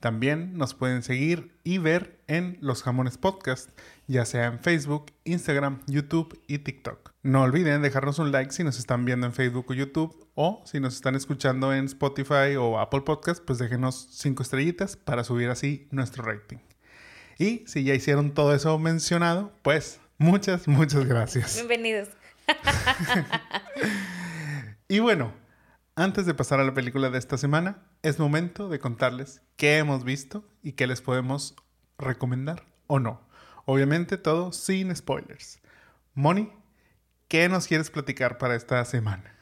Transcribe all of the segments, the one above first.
También nos pueden seguir y ver en Los Jamones Podcast, ya sea en Facebook, Instagram, YouTube y TikTok. No olviden dejarnos un like si nos están viendo en Facebook o YouTube o si nos están escuchando en Spotify o Apple Podcast, pues déjenos cinco estrellitas para subir así nuestro rating. Y si ya hicieron todo eso mencionado, pues muchas, muchas gracias. Bienvenidos. y bueno, antes de pasar a la película de esta semana, es momento de contarles qué hemos visto y qué les podemos recomendar o no. Obviamente todo sin spoilers. Moni, ¿qué nos quieres platicar para esta semana?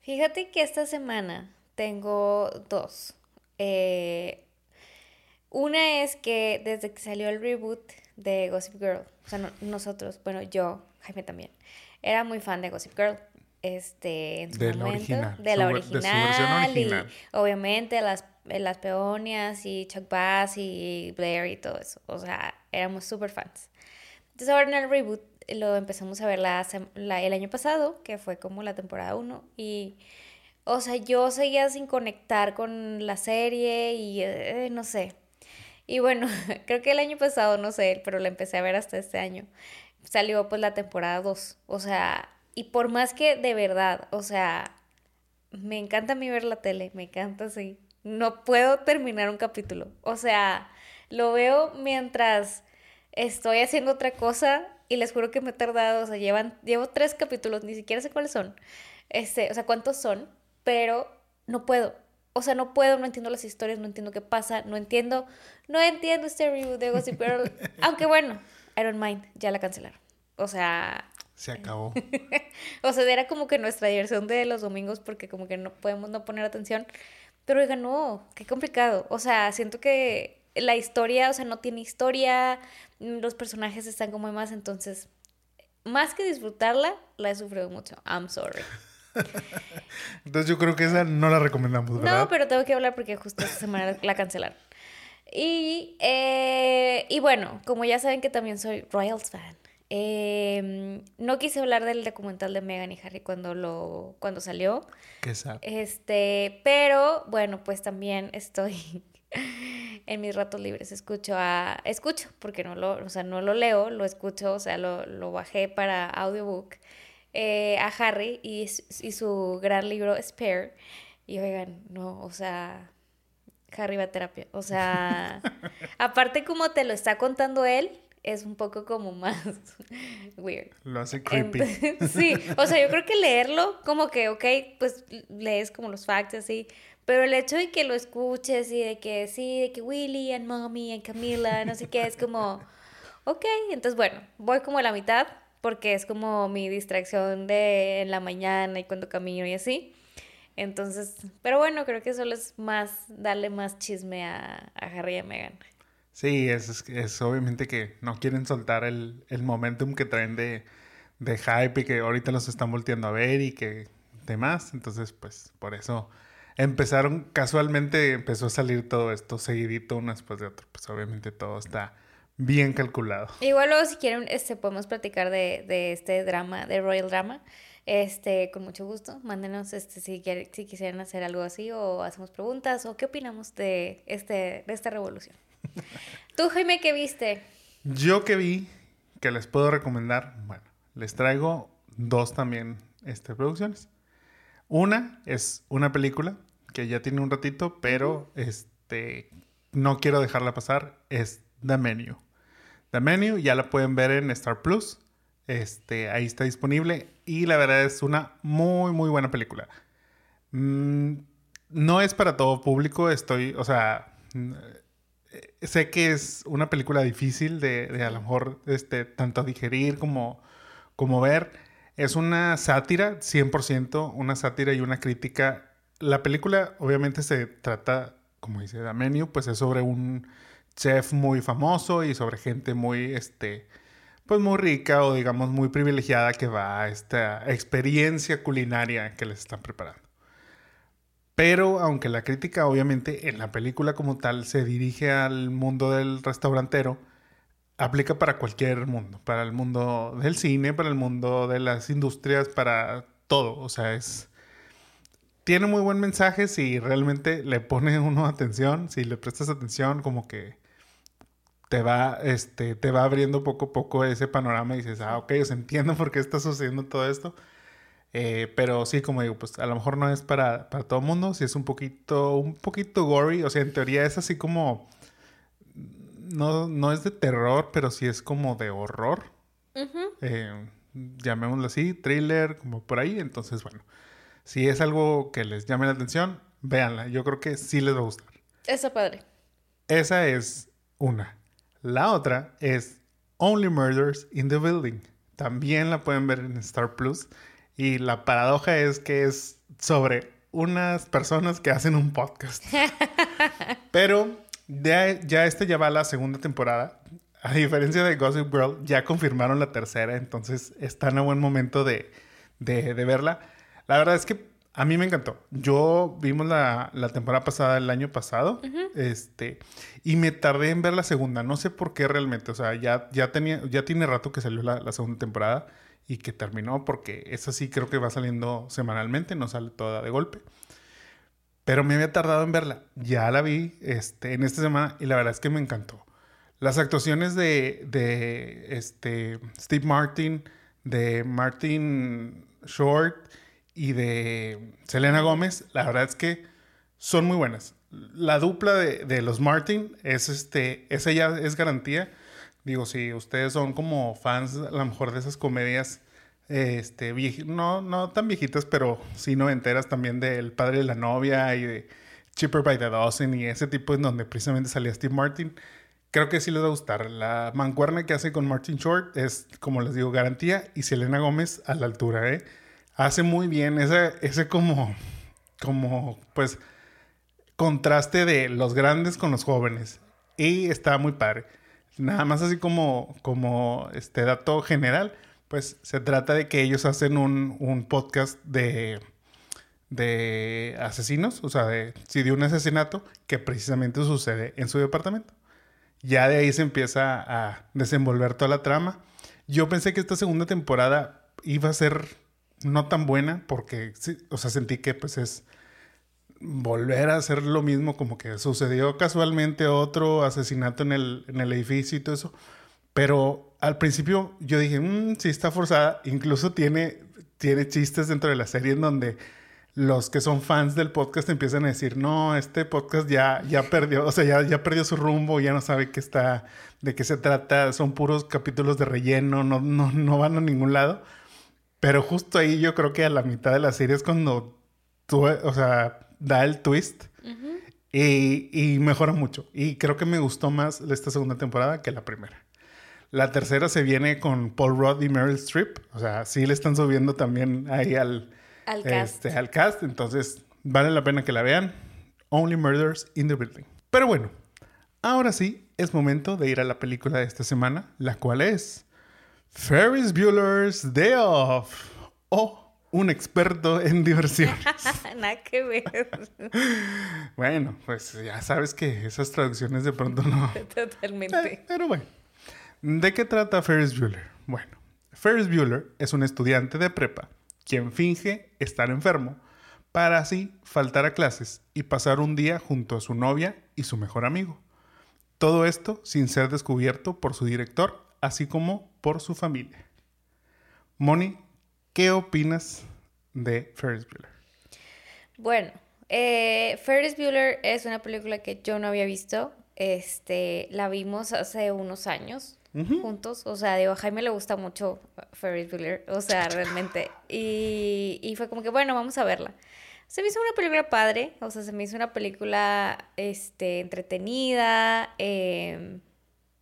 Fíjate que esta semana tengo dos. Eh, una es que desde que salió el reboot de Gossip Girl, o sea, nosotros, bueno, yo, Jaime también, era muy fan de Gossip Girl este, en su de momento, original, de la original, original, y obviamente las, las peonias y Chuck Bass y Blair y todo eso, o sea, éramos súper fans. Entonces ahora en el reboot lo empezamos a ver la, el año pasado, que fue como la temporada 1, y, o sea, yo seguía sin conectar con la serie y eh, no sé. Y bueno, creo que el año pasado, no sé, pero la empecé a ver hasta este año. Salió pues la temporada 2. O sea, y por más que de verdad, o sea, me encanta a mí ver la tele, me encanta así. No puedo terminar un capítulo. O sea, lo veo mientras estoy haciendo otra cosa y les juro que me he tardado, o sea, llevan, llevo tres capítulos, ni siquiera sé cuáles son. Este, o sea, cuántos son, pero no puedo. O sea, no puedo, no entiendo las historias, no entiendo qué pasa, no entiendo, no entiendo este review de Gossip Girl. aunque bueno, I don't mind, ya la cancelaron. O sea, se acabó. o sea, era como que nuestra diversión de los domingos porque como que no podemos no poner atención. Pero oiga, no, qué complicado. O sea, siento que la historia, o sea, no tiene historia, los personajes están como más, entonces, más que disfrutarla, la he sufrido mucho. I'm sorry. entonces yo creo que esa no la recomendamos, ¿verdad? No, pero tengo que hablar porque justo esta semana la cancelaron. Y, eh, y bueno, como ya saben que también soy Royals fan. Eh, no quise hablar del documental de Meghan y Harry cuando lo cuando salió. Qué. Este, pero bueno, pues también estoy en mis ratos libres escucho a escucho porque no lo, o sea, no lo leo, lo escucho, o sea, lo, lo bajé para audiobook eh, a Harry y, y su gran libro Spare y oigan, no, o sea, Harry va a terapia, o sea, aparte como te lo está contando él, es un poco como más weird. Lo hace creepy. sí, o sea, yo creo que leerlo, como que, ok, pues lees como los facts así, pero el hecho de que lo escuches y de que sí, de que Willy and Mommy and Camila, no sé qué, es como, ok, entonces bueno, voy como a la mitad porque es como mi distracción de en la mañana y cuando camino y así. Entonces, pero bueno, creo que solo es más, darle más chisme a, a Harry y a Meghan. Sí, es, es, obviamente que no quieren soltar el, el momentum que traen de, de, hype y que ahorita los están volteando a ver y que demás. Entonces, pues por eso empezaron, casualmente empezó a salir todo esto seguidito uno después de otro. Pues obviamente todo está bien calculado. Igual luego si quieren, este, podemos platicar de, de este drama, de Royal Drama. Este, con mucho gusto. Mándenos este, si, si quisieran hacer algo así o hacemos preguntas o qué opinamos de, este, de esta revolución. ¿Tú, Jaime, qué viste? Yo que vi, que les puedo recomendar, bueno, les traigo dos también este, producciones. Una es una película que ya tiene un ratito, pero este, no quiero dejarla pasar, es The Menu. The Menu ya la pueden ver en Star Plus. Este, ahí está disponible y la verdad es una muy, muy buena película. Mm, no es para todo público, estoy, o sea, sé que es una película difícil de, a lo mejor este, tanto digerir como, ver. Es una sátira, 100%, una sátira y una crítica. La película obviamente se trata, como dice Damenio, pues es sobre un chef muy famoso y sobre gente muy, este, pues muy rica o digamos muy privilegiada que va a esta experiencia culinaria que les están preparando. Pero aunque la crítica obviamente en la película como tal se dirige al mundo del restaurantero, aplica para cualquier mundo, para el mundo del cine, para el mundo de las industrias, para todo. O sea, es... Tiene muy buen mensaje si realmente le pone uno atención, si le prestas atención, como que te va, este, te va abriendo poco a poco ese panorama y dices, ah, ok, os entiendo por qué está sucediendo todo esto. Eh, pero sí, como digo, pues a lo mejor no es para, para todo el mundo, si es un poquito, un poquito gory, o sea, en teoría es así como, no, no es de terror, pero sí es como de horror. Eh, llamémoslo así, thriller, como por ahí. Entonces, bueno, si es algo que les llame la atención, véanla. Yo creo que sí les va a gustar. Esa padre. Esa es una. La otra es Only Murders in the Building. También la pueden ver en Star Plus. Y la paradoja es que es sobre unas personas que hacen un podcast. Pero ya, ya esta ya va a la segunda temporada. A diferencia de Gossip Girl, ya confirmaron la tercera, entonces están a buen momento de, de, de verla. La verdad es que a mí me encantó. Yo vimos la, la temporada pasada el año pasado. Este. Y me tardé en ver la segunda. No sé por qué realmente. O sea, ya, ya tenía, ya tiene rato que salió la, la segunda temporada y que terminó. Porque esa sí creo que va saliendo semanalmente, no sale toda de golpe. Pero me había tardado en verla. Ya la vi este, en esta semana y la verdad es que me encantó. Las actuaciones de, de este, Steve Martin, de Martin Short y de Selena Gómez, la verdad es que son muy buenas. La dupla de, los Martin es este, esa ya es garantía. Digo, si ustedes son como fans a lo mejor de esas comedias, este, no, no tan viejitas, pero sí noventeras también del padre de la novia y de Cheaper by the Dozen y ese tipo en donde precisamente salía Steve Martin. Creo que sí les va a gustar. La mancuerna que hace con Martin Short es, como les digo, garantía y Selena Gómez a la altura, ¿eh? hace muy bien ese, ese como, como, pues, contraste de los grandes con los jóvenes. Y está muy padre. Nada más así como, como este dato general, pues se trata de que ellos hacen un, un podcast de, de asesinos, o sea, de, sí, de un asesinato que precisamente sucede en su departamento. Ya de ahí se empieza a desenvolver toda la trama. Yo pensé que esta segunda temporada iba a ser no tan buena porque, o sea, sentí que pues es volver a hacer lo mismo, como que sucedió casualmente otro asesinato en el, en el edificio y todo eso. Pero al principio yo dije, mmm, sí está forzada. Incluso tiene, tiene chistes dentro de la serie en donde los que son fans del podcast empiezan a decir, no, este podcast ya, ya perdió, o sea, ya, ya perdió su rumbo, ya no sabe qué está, de qué se trata, son puros capítulos de relleno, no, no, no van a ningún lado. Pero justo ahí yo creo que a la mitad de la serie es cuando tú, o sea, da el twist y, y, mejora mucho. Y creo que me gustó más esta segunda temporada que la primera. La tercera se viene con Paul Rudd y Meryl Streep. O sea, sí le están subiendo también ahí al, al, cast. Este, al cast. Entonces, vale la pena que la vean. Only Murders in the Building. Pero bueno, ahora sí es momento de ir a la película de esta semana, la cual es Ferris Bueller's Day Off. O un experto en diversiones. Nada que ver. bueno, pues ya sabes que esas traducciones de pronto no. Totalmente. Eh, pero bueno. ¿De qué trata Ferris Bueller? Bueno, Ferris Bueller es un estudiante de prepa quien finge estar enfermo para así faltar a clases y pasar un día junto a su novia y su mejor amigo. Todo esto sin ser descubierto por su director, así como por su familia. Moni, ¿qué opinas de Ferris Bueller? Bueno, eh, Ferris Bueller es una película que yo no había visto. Este, la vimos hace unos años juntos. O sea, digo, a Jaime le gusta mucho Ferris Bueller. O sea, realmente. Y, y fue como que, bueno, vamos a verla. Se me hizo una película padre, o sea, se me hizo una película este, entretenida, eh,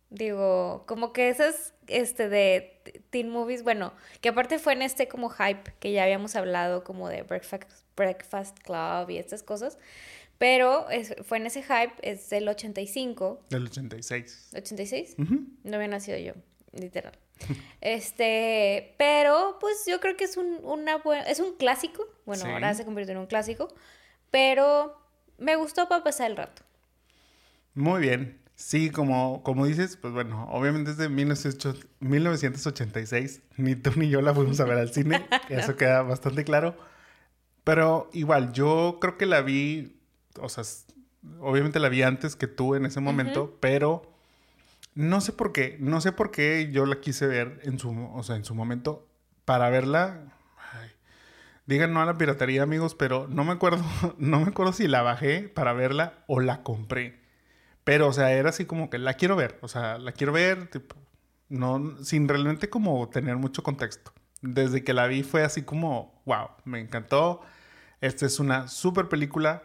Digo, como que esas este de teen movies, bueno, que aparte fue en este como hype que ya habíamos hablado como de Breakfast, Breakfast Club y estas cosas, Pero fue en ese hype, es del 85. Del 86. ¿86? No había nacido yo, literal. este, pero pues yo creo que es un, una buena, es un clásico. Bueno, ahora se convirtió en un clásico. Pero me gustó para pasar el rato. Muy bien. Sí, como, como dices, pues bueno, obviamente desde 1986, ni tú ni yo la fuimos a ver al cine, eso queda bastante claro. Pero igual, yo creo que la vi, o sea, obviamente la vi antes que tú en ese momento, pero no sé por qué, no sé por qué yo la quise ver en su, o sea, en su momento para verla. digan no a la piratería, amigos, pero no me acuerdo, no me acuerdo si la bajé para verla o la compré. Pero, o sea, era así como que la quiero ver. O sea, la quiero ver, tipo, no, sin realmente como tener mucho contexto. Desde que la vi fue así como, wow, me encantó. Esta es una super película.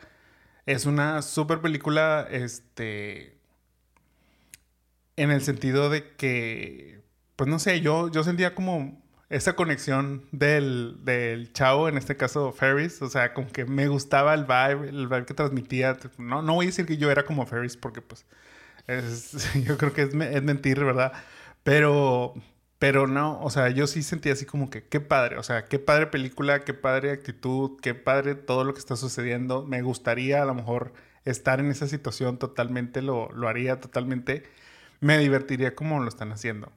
Es una super película, este, en el sentido de que, pues no sé, yo, yo sentía como esa conexión del, del chavo, en este caso Ferris, o sea, como que me gustaba el vibe, el vibe que transmitía. No, no voy a decir que yo era como Ferris porque pues yo creo que es, mentir, ¿verdad? Pero, pero no, o sea, yo sí sentía así como que qué padre, o sea, qué padre película, qué padre actitud, qué padre todo lo que está sucediendo. Me gustaría a lo mejor estar en esa situación totalmente, lo, lo haría totalmente. Me divertiría como lo están haciendo.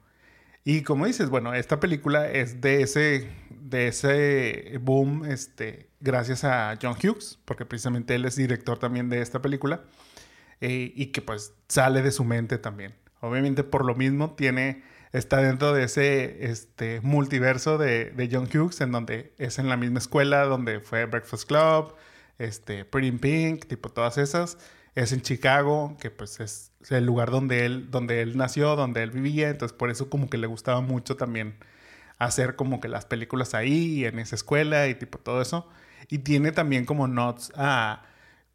Y como dices, bueno, esta película es de ese, de ese boom, este, gracias a John Hughes, porque precisamente él es director también de esta película, eh, y que pues sale de su mente también. Obviamente por lo mismo tiene, está dentro de ese este, multiverso de, de John Hughes, en donde es en la misma escuela donde fue Breakfast Club, este, Pretty Pink, tipo todas esas es en Chicago, que pues es el lugar donde él, donde él nació, donde él vivía, entonces por eso como que le gustaba mucho también hacer como que las películas ahí, en esa escuela y tipo todo eso. Y tiene también como notes a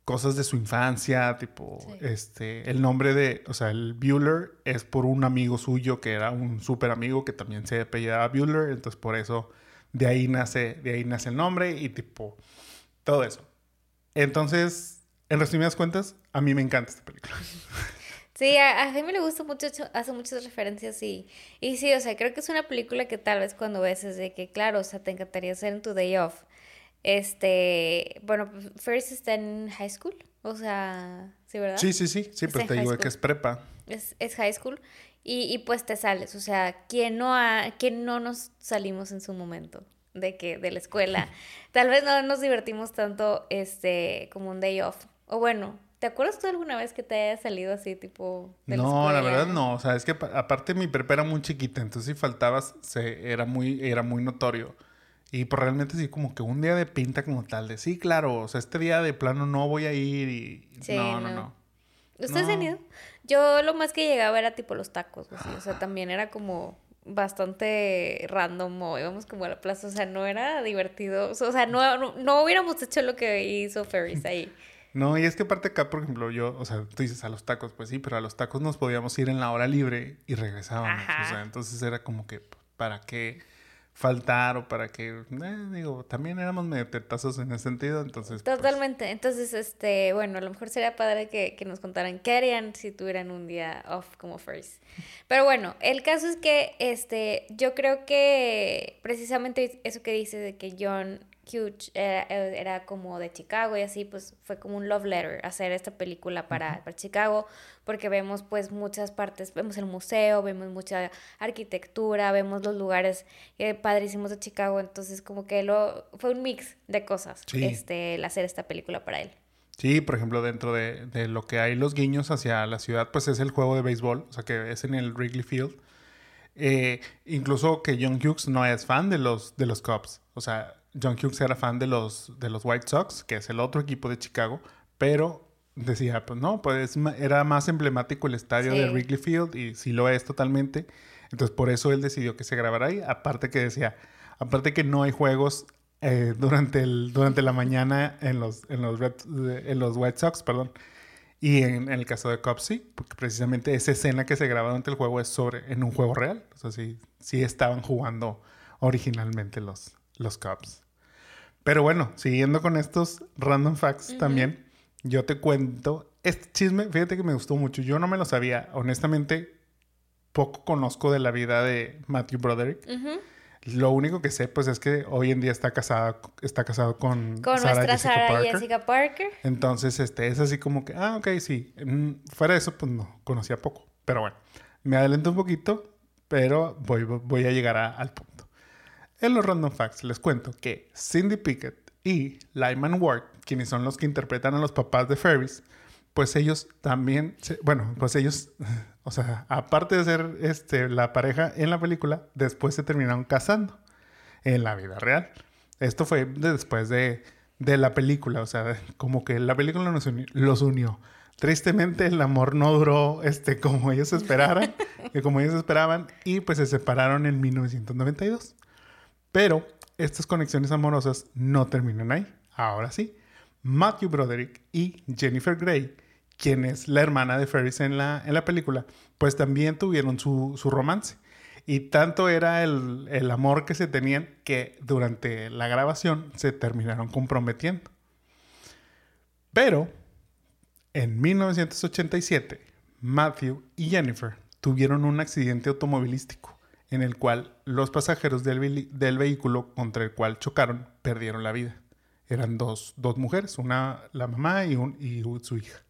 cosas de su infancia, tipo, este, el nombre de, o sea, el Bueller es por un amigo suyo que era un súper amigo que también se apellidaba Bueller, entonces por eso de ahí nace, de ahí nace el nombre y tipo, todo eso. Entonces, en resumidas cuentas, a mí me encanta esta película. Sí, a, mí me gusta mucho, hace muchas referencias y, y sí, o sea, creo que es una película que tal vez cuando ves es de que, claro, o sea, te encantaría hacer en tu day off. Este, bueno, Ferris está en high school, o sea, ¿sí, verdad? Sí, sí, sí, sí, pero te digo que es prepa. Es, es high school y, y, pues te sales, o sea, ¿quién no, ha, ¿quién no nos salimos en su momento? de que de la escuela. Tal vez no nos divertimos tanto este como un day off, o bueno, ¿te acuerdas tú alguna vez que te haya salido así, tipo... no, la, verdad no. O sea, es que aparte mi prepa era muy chiquita, entonces si faltabas, se, era, muy, era muy notorio. Y pues realmente sí, como que un día de pinta como tal, de sí, claro, o sea, este día de plano no voy a ir y... no, no, no, ¿Ustedes han ido? Yo lo más que llegaba era tipo los tacos, o sea, también era como bastante random o íbamos como a la plaza, o sea, no era divertido, o sea, no, no, no hubiéramos hecho lo que hizo Ferris ahí. No, y es que aparte acá, por ejemplo, yo, o sea, tú dices a los tacos, pues sí, pero a los tacos nos podíamos ir en la hora libre y regresábamos. O sea, entonces era como que, ¿para qué faltar o para qué? Eh, digo, también éramos medio tetazos en ese sentido, entonces. Pues Totalmente. Entonces, este, bueno, a lo mejor sería padre que, que, nos contaran qué harían si tuvieran un día off como first. Pero bueno, el caso es que, este, yo creo que precisamente eso que dice de que John Huge era, como de Chicago y así, pues fue como un love letter hacer esta película para, Chicago, porque vemos pues muchas partes, vemos el museo, vemos mucha arquitectura, vemos los lugares eh, padrísimos de Chicago, entonces como que lo, fue un mix de cosas este, el hacer esta película para él. Sí, por ejemplo, dentro de, de, lo que hay los guiños hacia la ciudad, pues es el juego de béisbol, o sea que es en el Wrigley Field. Eh, incluso que John Hughes no es fan de los, de los Cubs. O sea, John Hughes era fan de los, de los White Sox, que es el otro equipo de Chicago, pero decía, pues no, pues era más emblemático el estadio de Wrigley Field y sí lo es totalmente. Entonces por eso él decidió que se grabara ahí. Aparte que decía, aparte que no hay juegos eh, durante, el, durante la mañana en los, en los, en los White Sox, perdón. Y en, el caso de Cubs sí, porque precisamente esa escena que se graba durante el juego es sobre en un juego real. O sea, sí, sí estaban jugando originalmente los, los Cubs. Pero bueno, siguiendo con estos random facts también, yo te cuento. Este chisme, fíjate que me gustó mucho. Yo no me lo sabía. Honestamente, poco conozco de la vida de Matthew Broderick. Lo único que sé, pues, es que hoy en día está casada, está casado con, con Sarah nuestra Jessica Sarah Parker. Jessica Parker. Entonces, este, es así como que, ah, ok, sí. Mm, Fuera de eso, pues no, conocía poco. Pero bueno, me adelanto un poquito, pero voy, voy a llegar a- al punto. En los Random Facts les cuento que Cindy Pickett y Lyman Ward, quienes son los que interpretan a los papás de Ferris, pues ellos también, se- bueno, pues ellos, o sea, aparte de ser este, la pareja en la película, después se terminaron casando en la vida real. Esto fue después de, de la película, o sea, como que la película nos los unió. Tristemente el amor no duró este, como ellos esperaran, que como ellos esperaban, y pues se separaron en 1992. Pero estas conexiones amorosas no terminan ahí. Ahora sí, Matthew Broderick y Jennifer Grey, quien es la hermana de Ferris en la, en la película, pues también tuvieron su, su romance. Y tanto era el, el amor que se tenían que durante la grabación se terminaron comprometiendo. Pero en 1987, Matthew y Jennifer tuvieron un accidente automovilístico en el cual los pasajeros del, del vehículo contra el cual chocaron perdieron la vida. Eran dos, dos mujeres, una la mamá y, un, y su hija.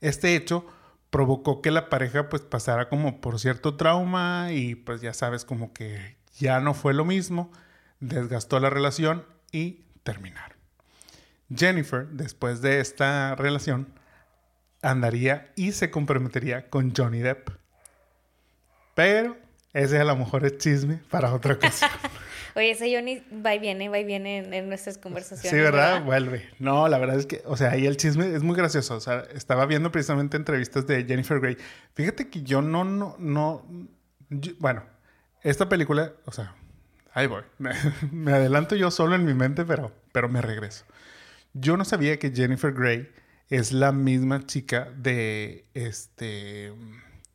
Este hecho provocó que la pareja pues pasara como por cierto trauma y pues ya sabes como que ya no fue lo mismo, desgastó la relación y terminaron. Jennifer, después de esta relación, andaría y se comprometería con Johnny Depp. Pero ese a lo mejor es chisme para otra ocasión. Oye, ese Johnny va y viene, va y viene en, en nuestras conversaciones. Sí, ¿verdad? Vuelve. No, la verdad es que, o sea, ahí el chisme es muy gracioso. O sea, estaba viendo precisamente entrevistas de Jennifer Grey. Fíjate que yo no, no, no. yo- bueno, esta película, o sea, ahí voy. Me, me adelanto yo solo en mi mente, pero, pero me regreso. Yo no sabía que Jennifer Grey es la misma chica de este.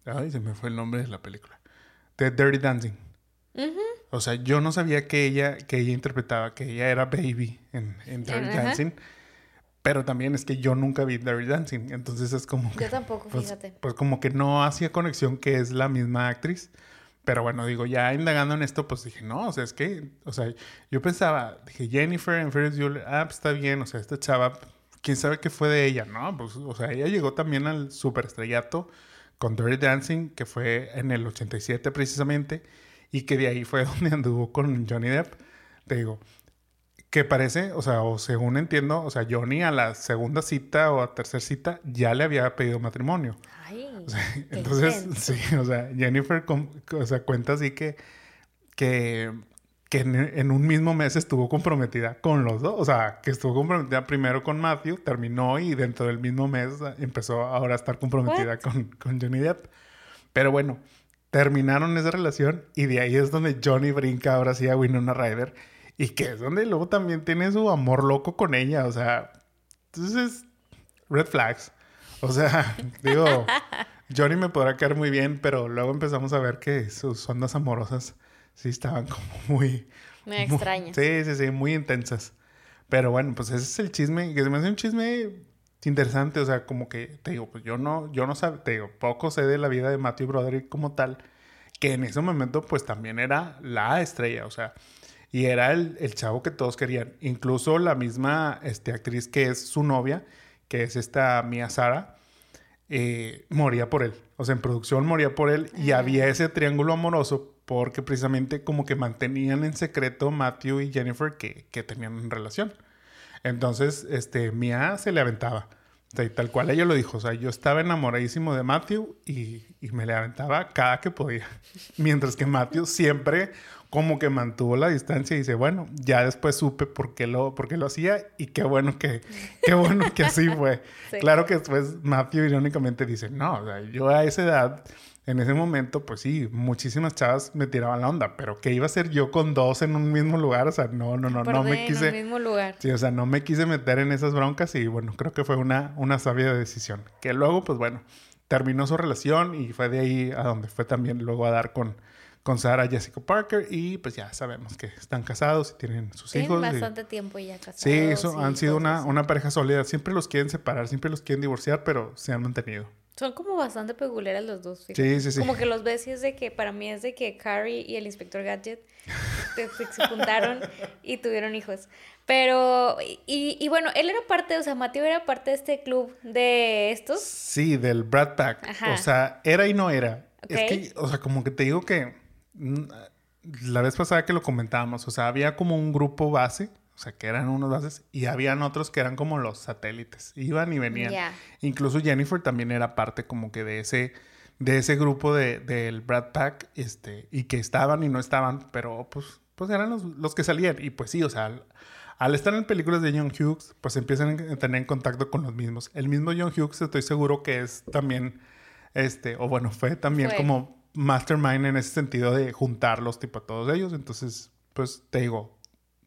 Ay, se me fue el nombre de la película. De Dirty Dancing. O sea, yo no sabía que ella, que ella interpretaba, que ella era Baby en, en Dirty Ajá. Dancing. Pero también es que yo nunca vi Dirty Dancing. Entonces es como que. Yo tampoco, pues, fíjate. Pues como que no hacía conexión que es la misma actriz. Pero bueno, digo, ya indagando en esto, pues dije, no, o sea, es que, o sea, yo pensaba, dije, Jennifer en Ferris Bueller, ah, pues está bien, o sea, esta chava, quién sabe qué fue de ella, ¿no? Pues, o sea, ella llegó también al superestrellato con Dirty Dancing, que fue en el 87 precisamente, y que de ahí fue donde anduvo con Johnny Depp. Te digo, que parece, o sea, o según entiendo, o sea, Johnny a la segunda cita o a tercera cita ya le había pedido matrimonio. Ay, qué Entonces, intenso. sí, o sea, Jennifer o sea, cuenta así que, que, que en, un mismo mes estuvo comprometida con los dos. O sea, que estuvo comprometida primero con Matthew, terminó y dentro del mismo mes empezó ahora a estar comprometida con, con Johnny Depp. Pero bueno, terminaron esa relación y de ahí es donde Johnny brinca ahora sí a Winona Ryder y que es donde luego también tiene su amor loco con ella. O sea, entonces, red flags. O sea, digo, Johnny me podrá caer muy bien, pero luego empezamos a ver que sus ondas amorosas sí estaban como muy... Muy- extraña. Sí, sí, sí, muy intensas. Pero bueno, pues ese es el chisme, que se me hace un chisme interesante, o sea, como que, te digo, pues yo no, yo no sé, te digo, poco sé de la vida de Matthew Broderick como tal, que en ese momento pues también era la estrella, o sea, y era el, el chavo que todos querían. Incluso la misma este, actriz que es su novia, que es esta Mia Sara, eh, moría por él. O sea, en producción moría por él y había ese triángulo amoroso porque precisamente como que mantenían en secreto Matthew y Jennifer que, que tenían relación. Entonces, este, Mia se le aventaba. O y tal cual ella lo dijo. O sea, yo estaba enamoradísimo de Matthew y, y me le aventaba cada que podía. Mientras que Matthew siempre como que mantuvo la distancia y dice, bueno, ya después supe por qué lo, por qué lo hacía y qué bueno que, qué bueno que así fue. Sí. Claro que después Matthew irónicamente dice, no, o sea, yo a esa edad, en ese momento, pues sí, muchísimas chavas me tiraban la onda, pero ¿qué iba a hacer yo con dos en un mismo lugar? O sea, no, no, no, no me en quise... el mismo lugar. Sí, o sea, no me quise meter en esas broncas y bueno, creo que fue una, una sabia decisión. Que luego, pues bueno, terminó su relación y fue de ahí a donde fue también luego a dar con, con Sarah Jessica Parker y pues ya sabemos que están casados y tienen sus Tienen hijos. y- bastante tiempo ya casados. Sí, eso y han sido una, una pareja sólida. Siempre los quieren separar, siempre los quieren divorciar, pero se han mantenido. Son como bastante peculiares los dos. Sí, sí, sí. Como que los ves y es de que para mí es de que Carrie y el inspector Gadget se, juntaron y tuvieron hijos. Pero, y, y bueno, él era parte, o sea, Mateo era parte de este club de estos. Sí, del Brad Pack. Ajá. O sea, era y no era. Es Ok. que, o sea, como que te digo que la vez pasada que lo comentábamos, o sea, había como un grupo base, o sea, que eran unos bases, y habían otros que eran como los satélites. Iban y venían. Incluso Jennifer también era parte como que de ese, de ese grupo de, del Brad Pack, este, y que estaban y no estaban, pero pues, pues eran los, los que salían. Y pues sí, o sea, al, al estar en películas de John Hughes, pues empiezan a tener en contacto con los mismos. El mismo John Hughes, estoy seguro que es también, este, o bueno, fue también Fue. como mastermind en ese sentido de juntarlos, tipo a todos ellos. Entonces, pues te digo,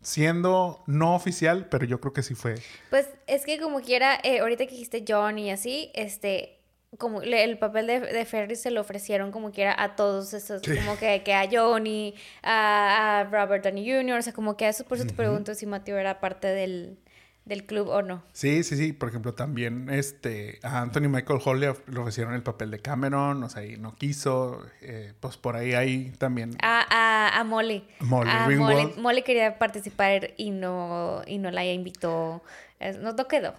siendo no oficial, pero yo creo que sí fue. Pues es que como quiera, eh, ahorita que dijiste John y así, este, como le- el papel de, de Ferris se lo ofrecieron como quiera a todos estos, como que, que a Johnny, a, a Robert Downey Jr., o sea, como que a eso, por eso te pregunto si Mateo era parte del, del club o no. Sí, sí, sí. Por ejemplo, también este, a Anthony Michael Hall le, of- le ofrecieron el papel de Cameron, o sea, y no quiso. eh, pues por ahí hay también. A, a, a Molly. Molly a. Molly, Molly quería participar y no, y no la invitó. No, no quedó.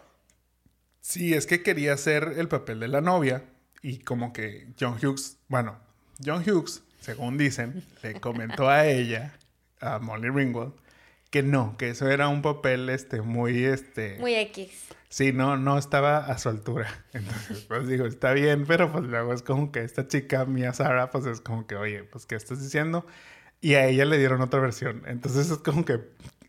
Sí, es que quería hacer el papel de la novia y como que John Hughes, bueno, John Hughes, según dicen, le comentó a ella, a Molly Ringwald, que no, que eso era un papel este muy este Muy X. Sí, no, no estaba a su altura. Entonces, pues digo, está bien, pero pues luego es como que esta chica, Mia Sara, pues es como que, oye, pues, ¿qué estás diciendo? Y a ella le dieron otra versión. Entonces es como que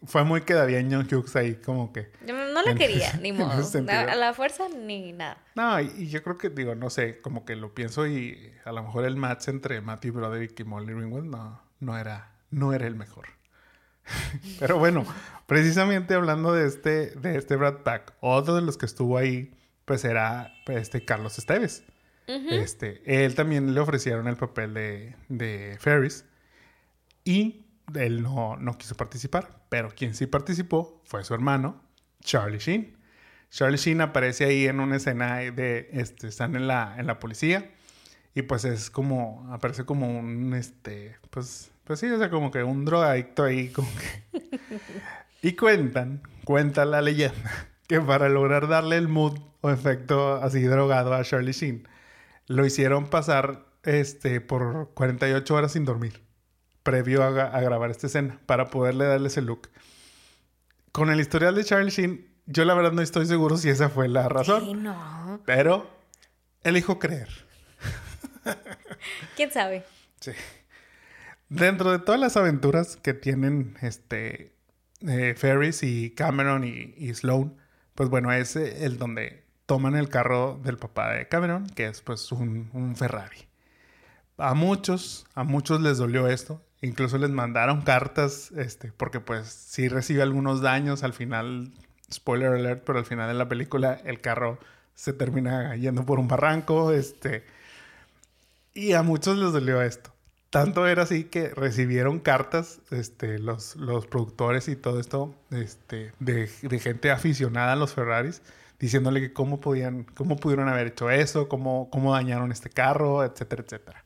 fue muy queda bien John Hughes ahí, como que. Yo No la En- quería, ni modo. a la fuerza ni nada. No, y, y yo creo que, digo, no sé, como que lo pienso y a lo mejor el match entre Matthew Broderick y Molly Ringwald no, no, era, no era el mejor. Pero bueno, precisamente hablando de este, de este Brad Pack, otro de los que estuvo ahí, pues era pues, este Carlos Esteves. Este, él también le ofrecieron el papel de, de Ferris y él no, no quiso participar, pero quien sí participó fue su hermano, Charlie Sheen. Charlie Sheen aparece ahí en una escena de, este, están en la, en la policía y pues es como, aparece como un, este, pues, pues sí, o sea, como que un drogadicto ahí, como que... y cuentan, cuenta la leyenda, que para lograr darle el mood o efecto así drogado a Charlie Sheen, lo hicieron pasar, este, por 48 horas sin dormir, previo a, a grabar esta escena, para poderle darle ese look. Con el historial de Charlie Sheen, yo la verdad no estoy seguro si esa fue la razón. Sí, no. Pero elijo creer. ¿Quién sabe? Sí. Dentro de todas las aventuras que tienen este eh, Ferris y Cameron y, y Sloan, pues bueno, es eh, el donde toman el carro del papá de Cameron, que es pues un, un Ferrari. A muchos, a muchos les dolió esto. Incluso les mandaron cartas, este, porque pues sí recibe algunos daños al final, spoiler alert, pero al final de la película el carro se termina yendo por un barranco, este, y a muchos les dolió esto. Tanto era así que recibieron cartas, este, los, productores y todo esto, este, de, gente aficionada a los Ferraris, diciéndole que cómo pudieron haber hecho eso, cómo, cómo dañaron este carro, etcétera, etcétera.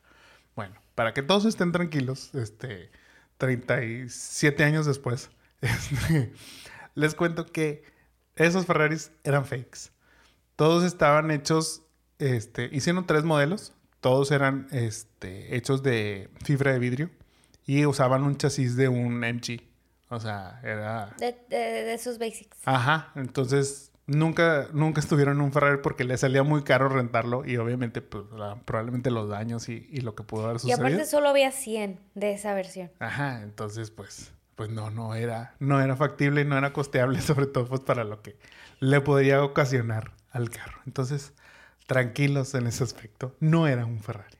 Bueno, para que todos estén tranquilos, este, 37 años después, este, les cuento que esos Ferraris eran fakes. Todos estaban hechos, este, hicieron tres modelos, todos eran este, hechos de fibra de vidrio y usaban un chasis de un MG. O sea, era... De, de, de esos basics. Ajá, entonces nunca, nunca estuvieron en un Ferrari porque le salía muy caro rentarlo y obviamente pues, la- probablemente los daños y, y lo que pudo haber Y sucedido. aparte solo había 100 de esa versión. Ajá, entonces pues, pues no, no era, no era factible, no era costeable, sobre todo pues para lo que le podría ocasionar al carro. Entonces, tranquilos en ese aspecto, no era un Ferrari.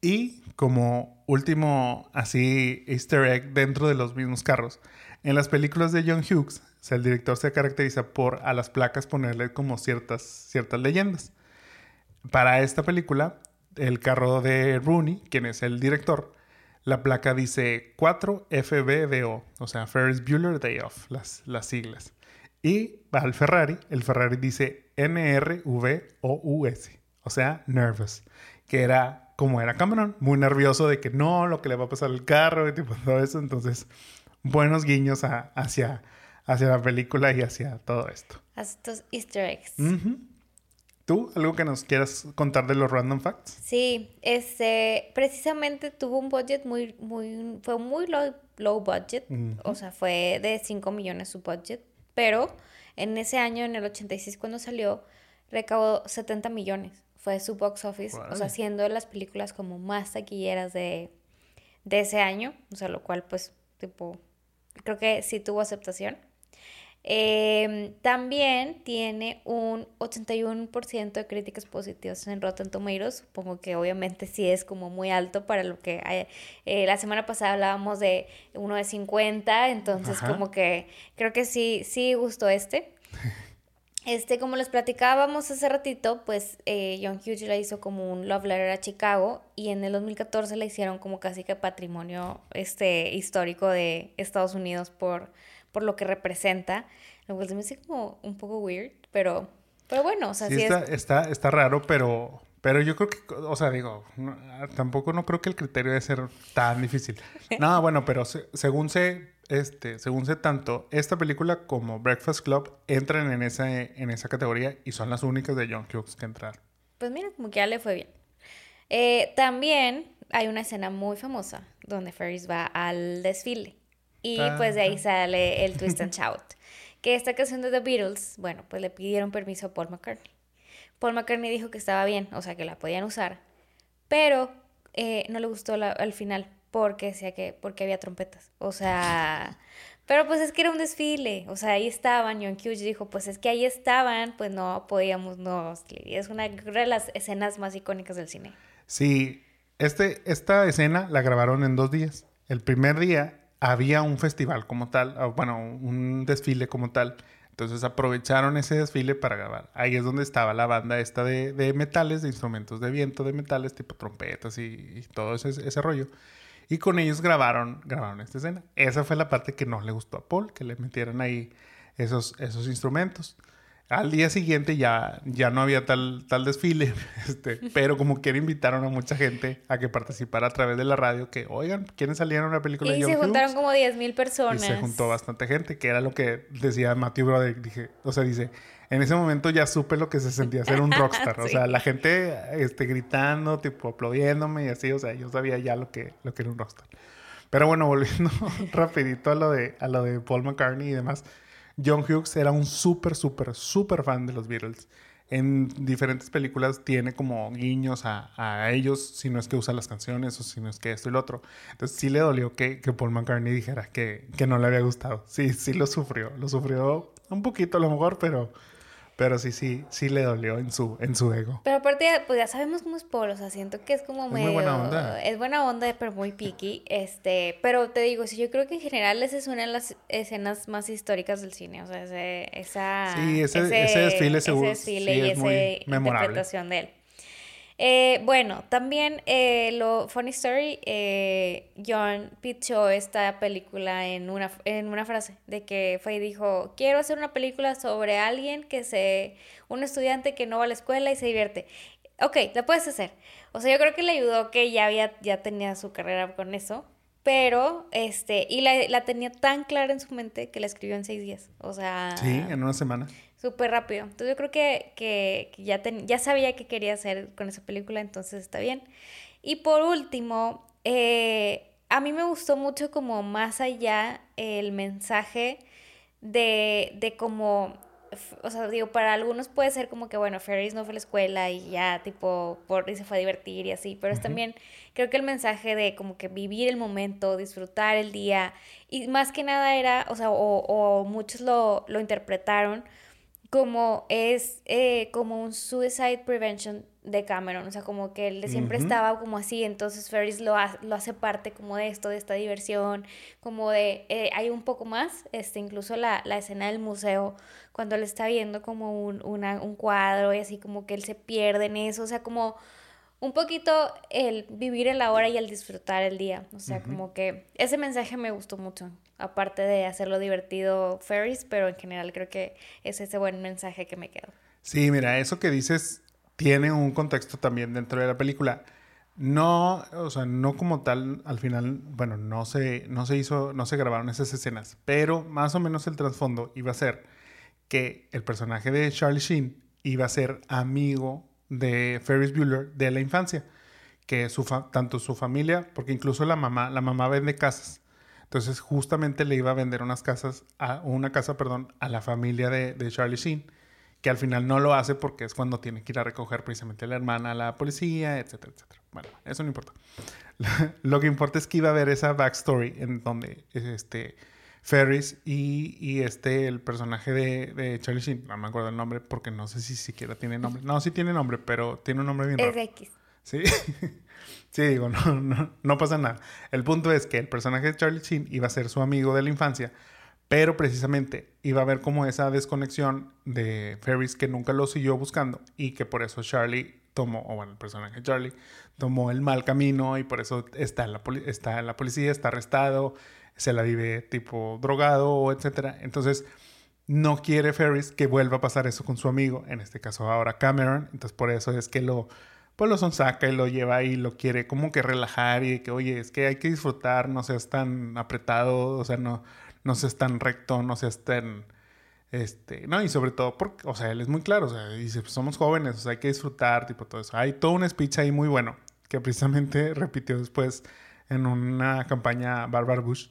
Y como último así easter egg dentro de los mismos carros, en las películas de John Hughes, el director se caracteriza por a las placas ponerle como ciertas, ciertas leyendas. Para esta película, el carro de Rooney, quien es el director, la placa dice 4FBDO, o sea, Ferris Bueller Day Off, las, las siglas. Y al Ferrari, el Ferrari dice NRVOUS, o sea, nervous, que era como era Cameron, muy nervioso de que no, lo que le va a pasar al carro y tipo todo eso. Entonces, buenos guiños hacia, hacia la película y hacia todo esto. Hacia estos easter eggs. ¿Tú? ¿Algo que nos quieras contar de los random facts? Sí, este, precisamente tuvo un budget muy, muy, fue muy low, low budget, o sea, fue de 5 millones su budget, pero en ese año, en el 86 cuando salió, recaudó 70 millones, fue su box office, o sea, siendo las películas como más taquilleras de, de ese año, o sea, lo cual pues, tipo, creo que sí tuvo aceptación. Em, también tiene un 81% de críticas positivas en Rotten Tomatoes. Supongo que obviamente sí es como muy alto para lo que hay. Eh, la semana pasada hablábamos de uno de 50, entonces como que creo que sí, sí gustó este. Este, como les platicábamos hace ratito, pues eh, John Hughes la hizo como un love letter a Chicago y en el 2014 la hicieron como casi que patrimonio este, histórico de Estados Unidos por por lo que representa, lo cual se me hace como un poco weird, pero, pero bueno, o sea, sí, está, está, está, raro, pero, pero yo creo que, o sea, digo, tampoco no creo que el criterio debe ser tan difícil. No, bueno, pero según sé, este, según sé tanto, esta película como Breakfast Club entran en esa, en esa categoría y son las únicas de John Hughes que entrar. Pues mira, como que ya le fue bien. Eh, también hay una escena muy famosa donde Ferris va al desfile. Y pues de ahí sale el Twist and Shout. Que esta canción de The Beatles, bueno, pues le pidieron permiso a Paul McCartney. Paul McCartney dijo que estaba bien, o sea, que la podían usar. Pero eh, no le gustó al final porque decía que porque había trompetas. O sea, pero pues es que era un desfile. O sea, ahí estaban. John Hughes dijo, pues es que ahí estaban, pues no podíamos no. Es una de las escenas más icónicas del cine. Sí, este, esta escena la grabaron en dos días. El primer día había un festival como tal, bueno, un desfile como tal. Entonces aprovecharon ese desfile para grabar. Ahí es donde estaba la banda esta de, de metales, de instrumentos de viento, de metales, tipo trompetas y, todo ese, ese, rollo. Y con ellos grabaron, grabaron esta escena. Esa fue la parte que no le gustó a Paul, que le metieran ahí esos, esos instrumentos. Al día siguiente ya, ya no había tal, tal desfile, este, pero como quiera invitaron a mucha gente a que participara a través de la radio, que oigan, ¿quiénes salieron en una película y de Y se juntaron como 10 mil personas. Y se juntó bastante gente, que era lo que decía Matthew Brother, dije, o sea, dice, en ese momento ya supe lo que se sentía ser un rockstar, o sea, la gente este, gritando, tipo aplaudiéndome y así, o sea, yo sabía ya lo que, lo que era un rockstar. Pero bueno, volviendo rapidito a lo de, a lo de Paul McCartney y demás. John Hughes era un súper, súper, súper fan de los Beatles. En diferentes películas tiene como guiños a, ellos, si no es que usa las canciones o si no es que esto y lo otro. Entonces sí le dolió que, que Paul McCartney dijera que, que no le había gustado. Sí, sí lo sufrió. Lo sufrió un poquito a lo mejor, pero, pero sí, sí, sí le dolió en su, en su ego. Pero aparte, pues ya sabemos cómo es Paul, o sea, siento que es como medio... Muy buena onda. Es buena onda, pero muy picky. Este, pero te digo, sí, yo creo que en general esa es una de las escenas más históricas del cine, o sea, esa... Sí, ese, ese, desfile, seguro, sí, y esa interpretación de él. Eh, bueno, también eh, lo funny story, eh, John pitchó esta película en una, en una frase de que fue y dijo, quiero hacer una película sobre alguien que se, un estudiante que no va a la escuela y se divierte. Ok, la puedes hacer. O sea, yo creo que le ayudó que ya había, ya tenía su carrera con eso, pero, este, y la, la tenía tan clara en su mente que la escribió en seis días. O sea... Sí, en una semana súper rápido. Entonces yo creo que, que, ya, ya sabía qué quería hacer con esa película, entonces está bien. Y por último, eh, a mí me gustó mucho como más allá el mensaje de, de como, o sea, digo, para algunos puede ser como que, bueno, Ferris no fue a la escuela y ya, tipo, por, y se fue a divertir y así, pero es también, creo que el mensaje de como que vivir el momento, disfrutar el día, y más que nada era, o sea, o, o muchos lo, lo interpretaron como es eh, como un suicide prevention de Cameron, o sea, como que él siempre estaba como así, entonces Ferris lo, lo hace parte como de esto, de esta diversión, como de, eh, hay un poco más, este, incluso la, la, escena del museo, cuando él está viendo como un, una, un cuadro y así como que él se pierde en eso, o sea, como un poquito el vivir el ahora y el disfrutar el día. O sea, como que ese mensaje me gustó mucho. Aparte de hacerlo divertido Ferris, pero en general creo que es ese buen mensaje que me quedó. Sí, mira, eso que dices tiene un contexto también dentro de la película. No, o sea, no como tal, al final, bueno, no se, no se hizo, no se grabaron esas escenas, pero más o menos el trasfondo iba a ser que el personaje de Charlie Sheen iba a ser amigo de Ferris Bueller de la infancia, que su tanto su familia, porque incluso la mamá, la mamá vende casas, entonces justamente le iba a vender unas casas, a, una casa, perdón, a la familia de, de Charlie Sheen, que al final no lo hace porque es cuando tiene que ir a recoger precisamente a la hermana a la policía, etcétera, etcétera. Bueno, eso no importa. Lo que importa es que iba a haber esa backstory en donde este Ferris y, y este, el personaje de, de, Charlie Sheen, no me acuerdo el nombre porque no sé si siquiera tiene nombre. No, sí tiene nombre, pero tiene un nombre bien raro. Es X. Sí, sí, digo, no, no, no pasa nada. El punto es que el personaje de Charlie Sheen iba a ser su amigo de la infancia, pero precisamente iba a haber como esa desconexión de Ferris que nunca lo siguió buscando y que por eso Charlie tomó, o bueno, el personaje de Charlie tomó el mal camino y por eso está en la, está en la policía, está arrestado, se la vive tipo drogado, etcétera. Entonces, no quiere Ferris que vuelva a pasar eso con su amigo, en este caso ahora Cameron. Entonces, por eso es que lo, pues lo sonsaca y lo lleva y lo quiere como que relajar y que, oye, es que hay que disfrutar, no seas tan apretado, o sea, no, no seas tan recto, no seas tan... Este, no, y sobre todo porque, o sea, él es muy claro, o sea, dice, pues somos jóvenes, o sea, hay que disfrutar, tipo todo eso. Hay todo un speech ahí muy bueno, que precisamente repitió después en una campaña Barbara Bush,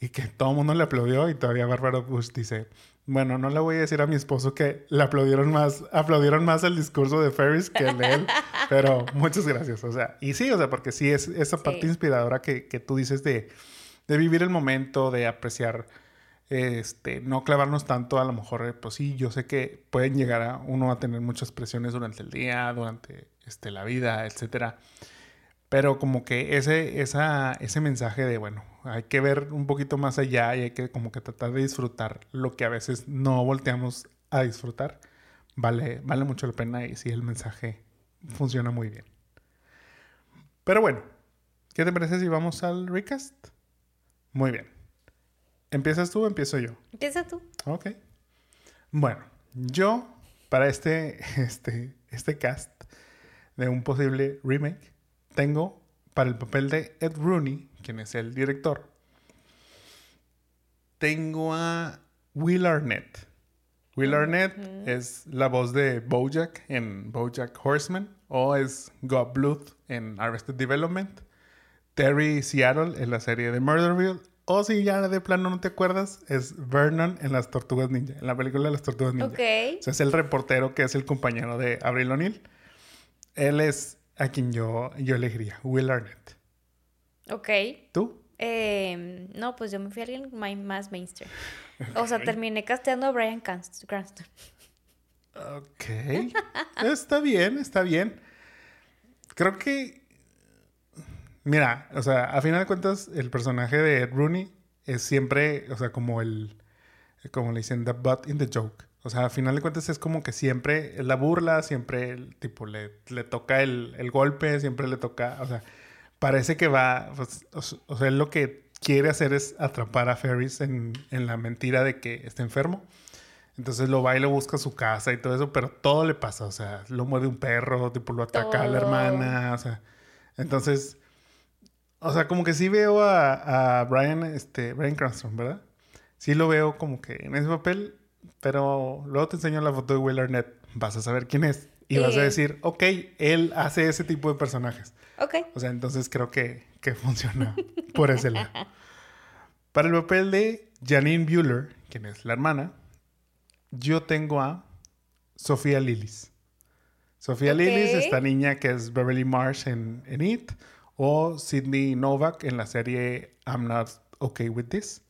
y que todo el mundo le aplaudió y todavía Barbara Bush dice, bueno, no le voy a decir a mi esposo que le aplaudieron más, aplaudieron más el discurso de Ferris que el de él, pero muchas gracias, o sea, y sí, o sea, porque sí es esa parte inspiradora que, que, tú dices de, de, vivir el momento, de apreciar, este, no clavarnos tanto, a lo mejor, pues sí, yo sé que pueden llegar a uno a tener muchas presiones durante el día, durante este, la vida, etcétera, pero como que ese, esa, ese mensaje de, bueno, hay que ver un poquito más allá y hay que como que tratar de disfrutar lo que a veces no volteamos a disfrutar. Vale, vale mucho la pena y sí, el mensaje funciona muy bien. Pero bueno, ¿qué te parece si vamos al recast? Muy bien. ¿Empiezas tú o empiezo yo? Empieza tú. Ok. Bueno, yo para este, este, este cast de un posible remake tengo para el papel de Ed Rooney, quien es el director, tengo a Will Arnett. Will Arnett es la voz de Bojack en Bojack Horseman o es God Bluth en Arrested Development. Terry Seattle en la serie de Murderville. O si ya de plano no te acuerdas, es Vernon en Las Tortugas Ninja, en la película de Las Tortugas Ninja. O sea, es el reportero que es el compañero de Abril O'Neill. Él es a quien yo, yo elegiría, Will Arnett. Ok. ¿Tú? Eh, no, pues yo me fui a alguien más mainstream. O sea, terminé casteando a Brian Cranston. Ok. está bien, está bien. Creo que. Mira, o sea, a final de cuentas, el personaje de Ed Rooney es siempre, o sea, como el. Como le dicen, the butt in the joke. O sea, a final de cuentas es como que siempre la burla, siempre el tipo le, le toca el, el, golpe, siempre le toca, o sea, parece que va, pues, o, sea, él lo que quiere hacer es atrapar a Ferris en, en, la mentira de que está enfermo. Entonces lo va y lo busca a su casa y todo eso, pero todo le pasa, o sea, lo muerde un perro, tipo lo ataca a la hermana, o sea, entonces, o sea, como que sí veo a, a Brian, este, Brian Cranston, ¿verdad? Sí lo veo como que en ese papel pero luego te enseño la foto de Will Arnett, vas a saber quién es. Y vas a decir, ok, él hace ese tipo de personajes. Ok. O sea, entonces creo que, que funciona por ese lado. Para el papel de Janine Bueller, quien es la hermana, yo tengo a Sofía Lillis. Sofía okay. Lillis, esta niña que es Beverly Marsh en, en It, o Sidney Novak en la serie I'm Not Okay With This.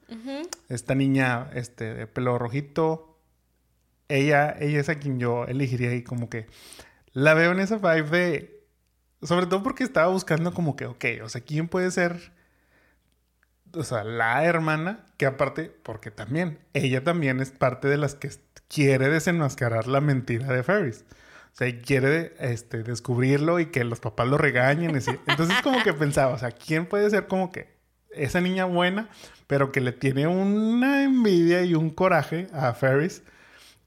Esta niña este, de pelo rojito, ella, ella es a quien yo elegiría y como que la veo en esa vibe de... Sobre todo porque estaba buscando como que, ok, o sea, ¿quién puede ser? O sea, la hermana, que aparte, porque también, ella también es parte de las que quiere desenmascarar la mentira de Ferris. O sea, quiere este, descubrirlo y que los papás lo regañen. Entonces, como que pensaba, o sea, ¿quién puede ser como que esa niña buena, pero que le tiene una envidia y un coraje a Ferris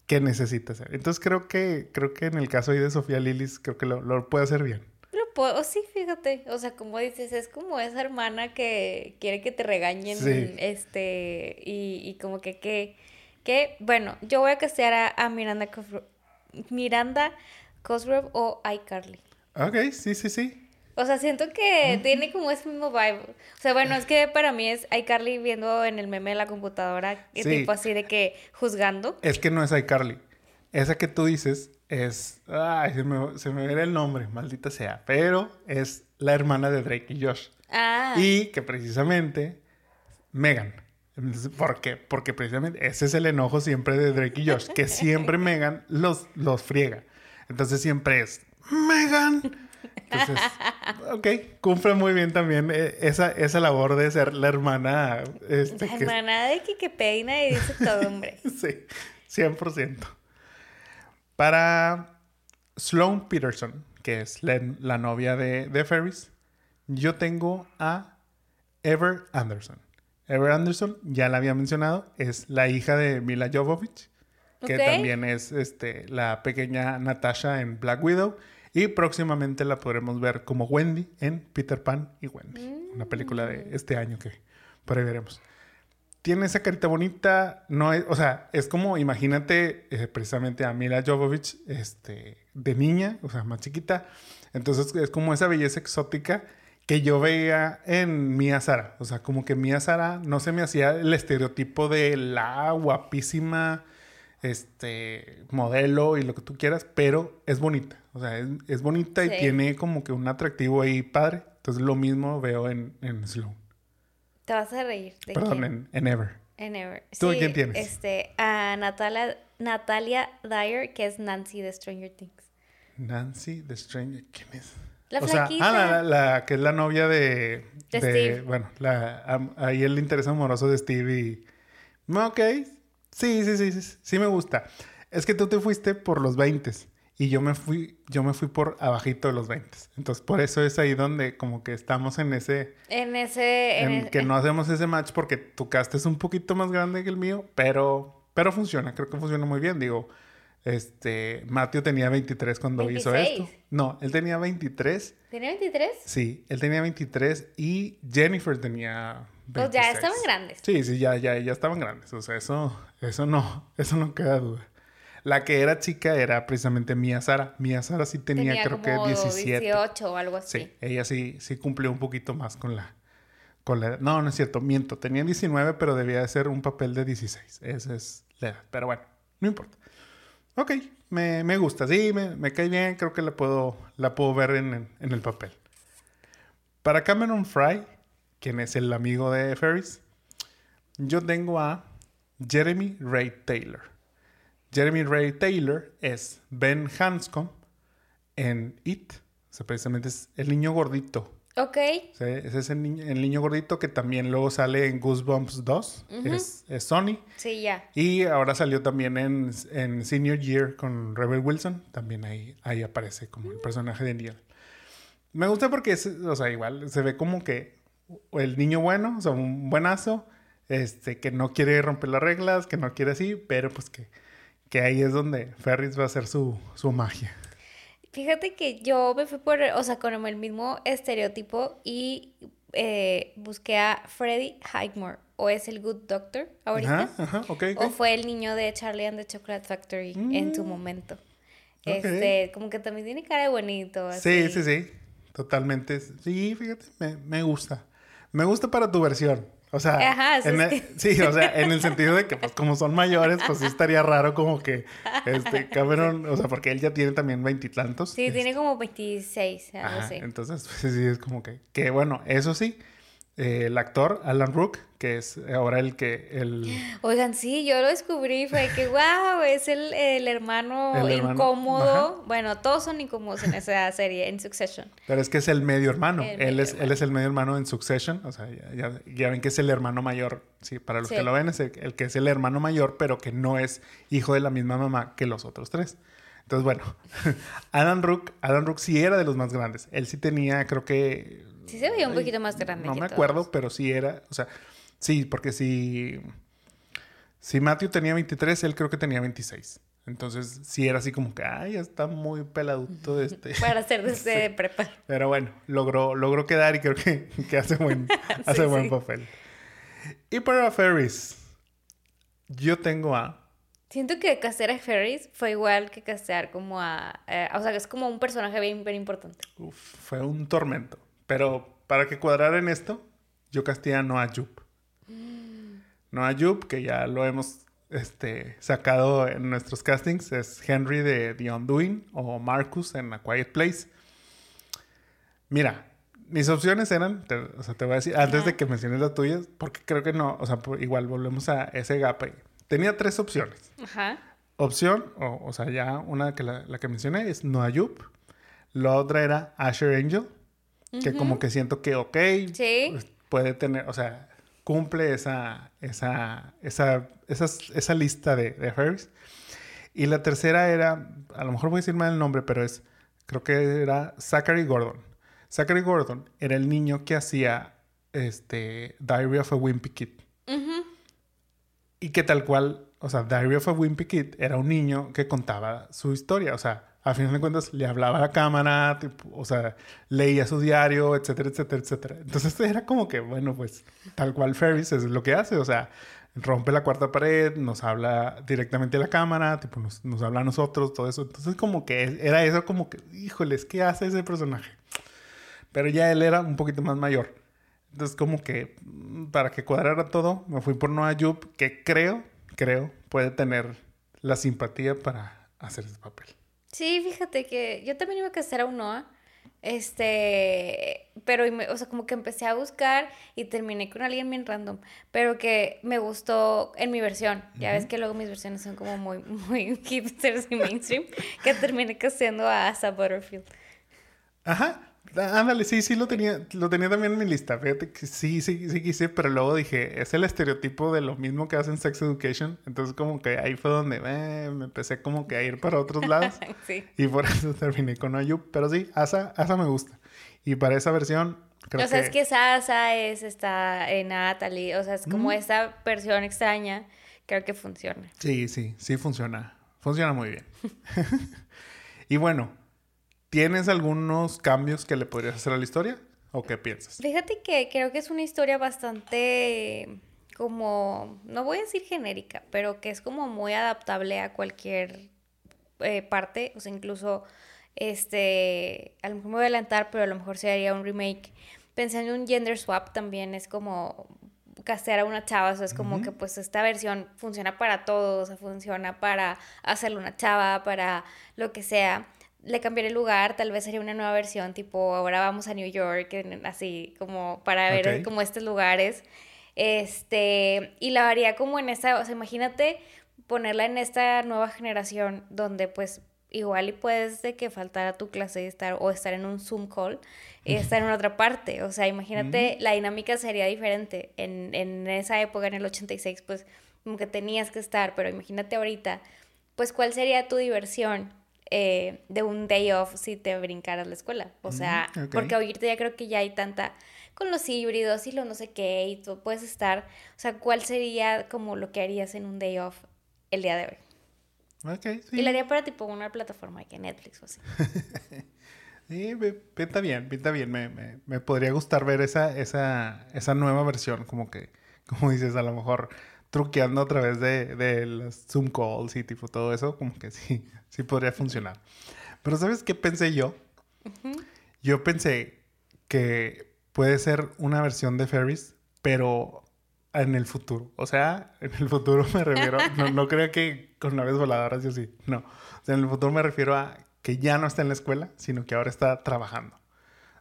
que necesita ser? Entonces, creo que, creo que en el caso ahí de Sofía Lilis, creo que lo, lo puede hacer bien. Lo puedo, sí, fíjate. O sea, como dices, es como esa hermana que quiere que te regañen, Sí. este, y, y como que, que, que, bueno, yo voy a castear a, a Miranda Cosgrove, Miranda Cosgrove o iCarly. Ok, sí, sí, sí. O sea, siento que tiene como ese mismo vibe. O sea, bueno, es que para mí es iCarly viendo en el meme de la computadora, Sí. tipo así de que juzgando. Es que no es iCarly. Esa que tú dices es. Ay, se me, se me viene el nombre, maldita sea. Pero es la hermana de Drake y Josh. Ah, Y que precisamente Megan. ¿Por qué? Porque precisamente ese es el enojo siempre de Drake y Josh, que siempre Megan los, los friega. Entonces siempre es Megan. Entonces, ok, cumple muy bien también eh, esa, esa labor de ser la hermana. Este, la que- hermana de que, que peina y dice todo, hombre. Sí, 100%. Para Sloane Peterson, que es la, la novia de, de Ferris, yo tengo a Ever Anderson. Ever Anderson, ya la había mencionado, es la hija de Mila Jovovich, que también es este, la pequeña Natasha en Black Widow. Y próximamente la podremos ver como Wendy en Peter Pan y Wendy, una película de este año que por ahí veremos. Tiene esa carita bonita, no es, o sea, es como, imagínate eh, precisamente a Mila Jovovich, este, de niña, o sea, más chiquita, entonces es como esa belleza exótica que yo veía en Mia Sara, o sea, como que Mia Sara no se me hacía el estereotipo de la guapísima, este, modelo y lo que tú quieras, pero es bonita, o sea, es, es bonita Sí. y tiene como que un atractivo ahí padre, entonces lo mismo veo en, en Sloan, Te vas a reír. ¿De perdón, quién? en, en Ever. En Ever. ¿Tú de Sí, quién tienes? Este, a Natalia, Natalia Dyer, que es Nancy de Stranger Things. Nancy the Stranger, ¿quién es? La o sea, ah, la, la- la que es la novia de, De de- Steve. bueno, la, ahí el interés amoroso de Steve y... Ok, sí, sí, sí, sí, sí me gusta. Es que tú te fuiste por los 20 y yo me fui, yo me fui por abajito de los 20. Entonces, por eso es ahí donde como que estamos en ese... En ese. En en e- que no hacemos ese match porque tu cast es un poquito más grande que el mío, pero, pero funciona, creo que funciona muy bien. Digo, este, Matthew tenía 23 cuando hizo 26. esto. No, él tenía 23. ¿Tiene 23? Sí, él tenía 23 y Jennifer tenía 26. Pues ya estaban grandes. Sí, sí, ya, ya, ya estaban grandes. O sea, eso, eso no, eso no queda duda. La que era chica era precisamente Mia Sara. Mia Sara sí tenía, creo que como 17. 18 o algo así. Sí, ella sí, sí cumplió un poquito más con la, con la edad. No, no es cierto, miento. Tenía 19, pero debía de ser un papel de 16. Esa es la edad. Pero bueno, no importa. Ok, me, me gusta. Sí, me, me cae bien. Creo que la puedo, la puedo ver en, en- en el papel. Para Cameron Fry, quien es el amigo de Ferris, yo tengo a Jeremy Ray Taylor. Jeremy Ray Taylor es Ben Hanscom en It. O sea, precisamente es el niño gordito. Ok. Sea, ese es el niño, el niño gordito que también luego sale en Goosebumps 2. es, es Sony. Sí, ya. Y ahora salió también en, en Senior Year con Rebel Wilson. También ahí, ahí aparece como el personaje de Neil. Me gusta porque, es, o sea, igual se ve como que el niño bueno, o sea, un buenazo, este, que no quiere romper las reglas, que no quiere así, pero pues que, que ahí es donde Ferris va a hacer su, su magia. Fíjate que yo me fui por, o sea, con el mismo estereotipo y eh, busqué a Freddie Highmore. O es el Good Doctor ahorita. Ajá, ajá. O fue el niño de Charlie and the Chocolate Factory en su momento. Este, como que también tiene cara de bonito. Sí, sí, sí. Totalmente. Sí, fíjate, me, me gusta. Me gusta para tu versión. O sea, Ajá, en el- que- sí, o sea, en el sentido de que pues como son mayores, pues sí estaría raro como que este Cameron, o sea, porque él ya tiene también veintitantos. Sí, este, tiene como 26, algo ajá, así. entonces, pues, sí, sí, es como que, que bueno, eso sí, eh, el actor Alan Rook, que es ahora el que, el, Oigan, sí, yo lo descubrí, fue que, wow, es el, el hermano El hermano, incómodo. Bueno, todos son incómodos en esa serie, en Succession. pero es que es el medio hermano. Él, medio es, él es el medio hermano en Succession, o sea, ya, ya- ya ven que es el hermano mayor, sí, para los Sí. que lo ven, es el, que es el hermano mayor, pero que no es hijo de la misma mamá que los otros tres. Entonces, bueno, Adam Rook, Adam Rook sí era de los más grandes. Él sí tenía, creo que... Sí se veía un poquito más grande. No me acuerdo, pero sí era, o sea, sí, porque si, si Matthew tenía 23, él creo que tenía 26. Entonces, sí era así como que, ay, ya está muy peladuto este. Para hacer desde prepa. Pero bueno, logró, logró quedar y creo que, que hace buen, hace buen papel. Y para Ferris, yo tengo a Siento que castear a Ferris fue igual que castear como a... Eh, o sea, que es como un personaje bien, bien importante. Uf, fue un tormento. Pero para que cuadrara en esto, yo casteé a Noah. Mm. Noah Jupe, que ya lo hemos este, sacado en nuestros castings, es Henry de The Undoing o Marcus en A Quiet Place. Mira, mis opciones eran, o sea, te voy a decir, antes de que menciones las tuyas, porque creo que no, o sea, igual volvemos a ese gap ahí. Tenía tres opciones. Ajá. Opción, o, sea, ya una que la, que mencioné es Noayup. La otra era Asher Angel, que como que siento que, ok, pues, puede tener, o sea, cumple esa, esa, esa, esa lista de, de Y la tercera era, a lo mejor voy a decir mal el nombre, pero es, creo que era Zachary Gordon. Zachary Gordon era el niño que hacía este, Diary of a Wimpy Kid. Y que tal cual, o sea, Diary of a Wimpy Kid era un niño que contaba su historia, o sea, a fin de cuentas le hablaba a la cámara, o sea, leía su diario, etcétera, etcétera, etcétera. Entonces era como que, bueno, pues tal cual Ferris es lo que hace, o sea, rompe la cuarta pared, nos habla directamente a la cámara, tipo, nos, nos habla a nosotros, todo eso. Entonces como que era eso como que, híjoles, ¿qué hace ese personaje? Pero ya él era un poquito más mayor. Entonces, como que mm, para que cuadrara todo, me fui por Noah Yup, que creo, creo, puede tener la simpatía para hacer ese papel. Sí, fíjate que yo también iba a casar a un Noah. Este, pero, o sea, como que empecé a buscar y terminé con alguien bien random, pero que me gustó en mi versión. Ya ves que luego mis versiones son como muy, muy hipsters y mainstream, que terminé casteando a Asa Butterfield. Ajá, ándale, sí, sí lo tenía, lo tenía también en mi lista. Fíjate que sí, sí, sí quise, pero luego dije, es el estereotipo de lo mismo que hacen Sex Education. Entonces como que ahí fue donde eh, me empecé como que a ir para otros lados. sí. Y por eso terminé con Ayub. Pero sí, Asa, Asa me gusta. Y para esa versión, creo o sea, es que Asa es esta en Natalie. O sea, es como esta versión extraña. Creo que funciona. Sí, sí, sí funciona. Funciona muy bien. y bueno, ¿Tienes algunos cambios que le podrías hacer a la historia? ¿O qué piensas? Fíjate que creo que es una historia bastante como, no voy a decir genérica, pero que es como muy adaptable a cualquier eh, parte, o sea, incluso, este, a lo mejor me voy a adelantar, pero a lo mejor se haría un remake. Pensando en un gender swap también es como castear a una chava, o sea, es como que pues esta versión funciona para todos, o sea, funciona para hacerle una chava, para lo que sea le cambiaré el lugar, tal vez sería una nueva versión, tipo ahora vamos a New York, así como para ver como estos lugares. Este, y la haría como en esta, o sea, imagínate ponerla en esta nueva generación donde pues igual y puedes de que faltara tu clase de estar o estar en un Zoom call y estar en otra parte. O sea, imagínate, la dinámica sería diferente. En, en esa época, en el 86, pues como que tenías que estar, pero imagínate ahorita, pues cuál sería tu diversión eh, de un day off si te brincaras la escuela. O sea, porque ahorita ya creo que ya hay tanta con los híbridos y lo no sé qué y tú puedes estar, o sea, ¿cuál sería como lo que harías en un day off el día de hoy? Okay, sí. Y lo haría para tipo una plataforma que Netflix o así. sí, pinta bien, pinta bien. Me, me, podría gustar ver esa, esa, esa nueva versión, como que, como dices, a lo mejor truqueando a través de, de las Zoom calls y tipo todo eso, como que sí, sí podría funcionar. Pero ¿sabes qué pensé yo? Yo pensé que puede ser una versión de Ferris, pero en el futuro. O sea, en el futuro me refiero, no, no creo que con naves voladoras y así, no. O sea, en el futuro me refiero a que ya no está en la escuela, sino que ahora está trabajando.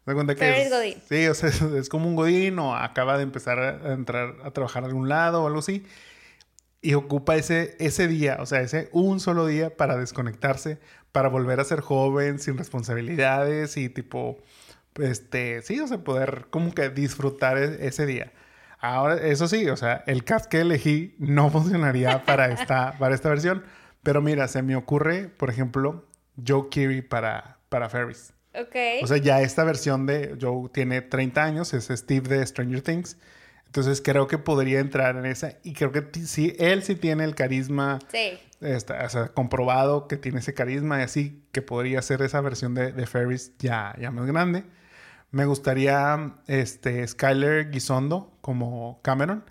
¿Me cuenta que es, Godín. Sí, o sea, es, como un Godín o acaba de empezar a entrar a trabajar a algún lado o algo así. Y ocupa ese, ese día, o sea, ese un solo día para desconectarse, para volver a ser joven, sin responsabilidades y tipo, este, sí, o sea, poder como que disfrutar e, ese día. Ahora, eso sí, o sea, el cast que elegí no funcionaría para esta, para esta versión. Pero mira, se me ocurre, por ejemplo, Joe Keery para, para Ferris. Ok. O sea, ya esta versión de Joe tiene 30 años, es Steve de Stranger Things. Entonces creo que podría entrar en esa. Y creo que sí, él sí tiene el carisma. sí. está, o sea, comprobado que tiene ese carisma y así que podría ser esa versión de, de Ferris ya, ya más grande. Me gustaría este, Skyler Gisondo como Cameron,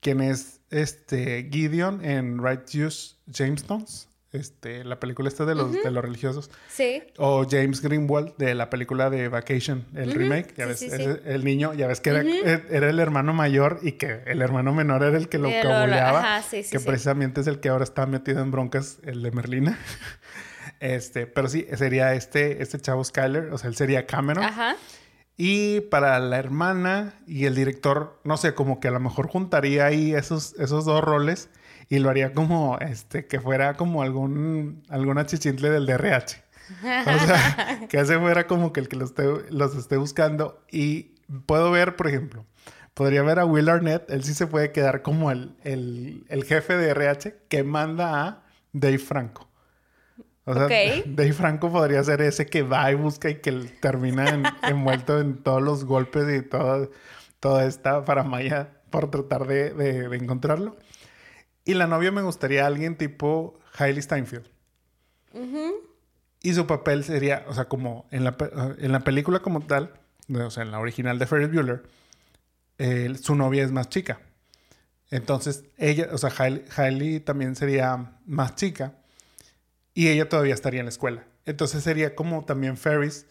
quien es este, Gideon en Righteous Jamestones, este, la película esta de los, de los religiosos. Sí. O James Greenwald de la película de Vacation, el Ujú, remake. Ya sí, ves, sí, sí. el niño, ya ves que era, era el hermano mayor y que el hermano menor era el que lo cabuleaba. ajá, sí, sí, que precisamente es el que ahora está metido en broncas, el de Merlina. Este, pero sí, sería este, este chavo Skyler, o sea, él sería Cameron. Ajá. Y para la hermana y el director, no sé, como que a lo mejor juntaría ahí esos, esos dos roles y lo haría como este, que fuera como algún, alguna chichintle del DRH. O sea, que ese fuera como que el que los esté, los esté buscando. Y puedo ver, por ejemplo, podría ver a Will Arnett, él sí se puede quedar como el, el, el jefe de RH que manda a Dave Franco. O sea. Dave Franco podría ser ese que va y busca y que termina en- envuelto en todos los golpes y toda, toda esta paramaya por tratar de, de- de encontrarlo. Y la novia me gustaría alguien tipo Hailey Steinfeld. Y su papel sería, o sea, como en la, en la película como tal, o sea, en la original de Ferris Bueller, eh, su novia es más chica. Entonces, ella, o sea, Hailey, Hailey también sería más chica y ella todavía estaría en la escuela. Entonces sería como también Ferris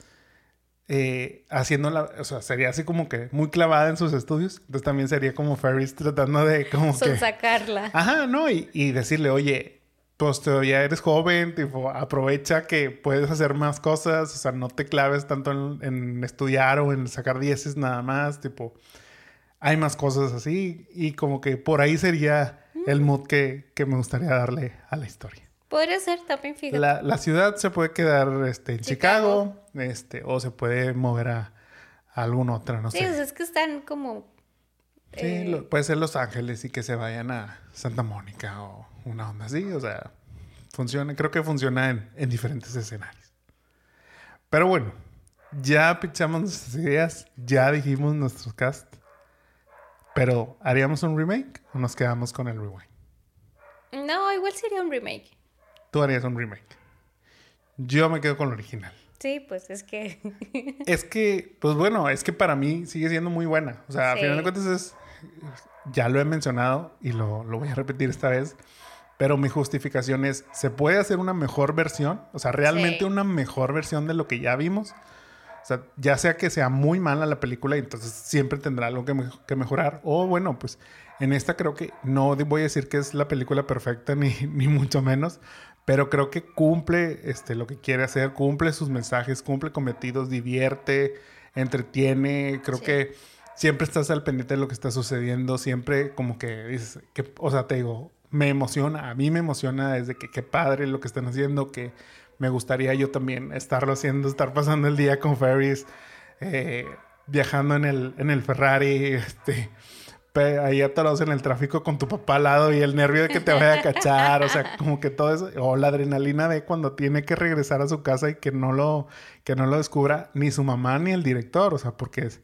eh, haciendo la, o sea, sería así como que muy clavada en sus estudios. Entonces también sería como Ferris tratando de como que... sacarla. Ajá, no, y, y decirle, oye, pues todavía eres joven, tipo, aprovecha que puedes hacer más cosas, o sea, no te claves tanto en, en estudiar o en sacar dieces nada más, tipo, hay más cosas así, y como que por ahí sería el mood que, que me gustaría darle a la historia. Podría ser también, fíjate. La, la ciudad se puede quedar este, en Chicago. Chicago, este, o se puede mover a, a alguna otra, no Sí, sé. sea, es que están como... Sí, eh, lo- puede ser Los Ángeles y que se vayan a Santa Mónica o una onda así. O sea, funciona, creo que funciona en, en diferentes escenarios. Pero bueno, ya pichamos nuestras ideas, ya dijimos nuestros cast. Pero, ¿haríamos un remake o nos quedamos con el rewind? No, igual sería un remake. Tú harías un remake. Yo me quedo con el original. Sí, pues es que... Es que, pues bueno, es que para mí sigue siendo muy buena. O sea, a Sí. final de cuentas es, ya lo he mencionado y lo, lo voy a repetir esta vez, pero mi justificación es, ¿se puede hacer una mejor versión? O sea, realmente Sí. una mejor versión de lo que ya vimos. O sea, ya sea que sea muy mala la película y entonces siempre tendrá algo que, me- que mejorar. O bueno, pues en esta creo que no voy a decir que es la película perfecta ni, ni mucho menos, pero creo que cumple este, lo que quiere hacer, cumple sus mensajes, cumple cometidos, divierte, entretiene. Creo Sí. que siempre estás al pendiente de lo que está sucediendo, siempre como que dices, que, o sea, te digo, me emociona, a mí me emociona desde que qué padre lo que están haciendo, que me gustaría yo también estarlo haciendo, estar pasando el día con Ferris, eh, viajando en el, en el Ferrari, este, ahí atorados en el tráfico con tu papá al lado y el nervio de que te vaya a cachar, o sea, como que todo eso, o la adrenalina de cuando tiene que regresar a su casa y que no lo, que no lo descubra ni su mamá ni el director, o sea, porque es,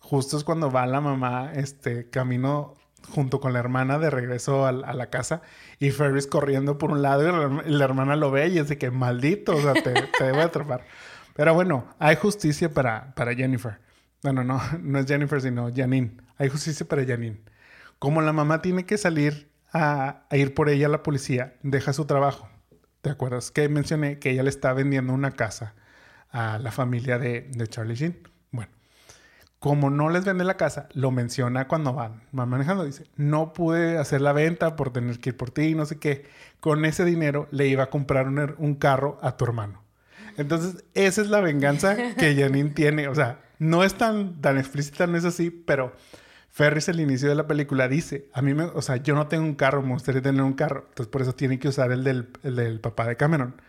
justo es cuando va la mamá, este, camino junto con la hermana de regreso a, la casa y Ferris corriendo por un lado y la, hermana lo ve y es de que maldito, o sea, te, te debe atrapar. Pero bueno, hay justicia para, para Jennifer. Bueno, no, no es Jennifer, sino Janine. Hay justicia para Janine. Como la mamá tiene que salir a, a ir por ella a la policía, deja su trabajo. ¿Te acuerdas que mencioné que ella le está vendiendo una casa a la familia de, de Charlie Sheen? Bueno, como no les vende la casa, lo menciona cuando van, van manejando. Dice, no pude hacer la venta por tener que ir por ti, no sé qué. Con ese dinero le iba a comprar un, un carro a tu hermano. Entonces, esa es la venganza que Janine tiene. O sea, no es tan, tan explícita, no es así, pero Ferris al inicio de la película dice, a mí me, o sea, yo no tengo un carro, me gustaría tener un carro. Entonces, por eso tiene que usar el del, el del papá de Cameron.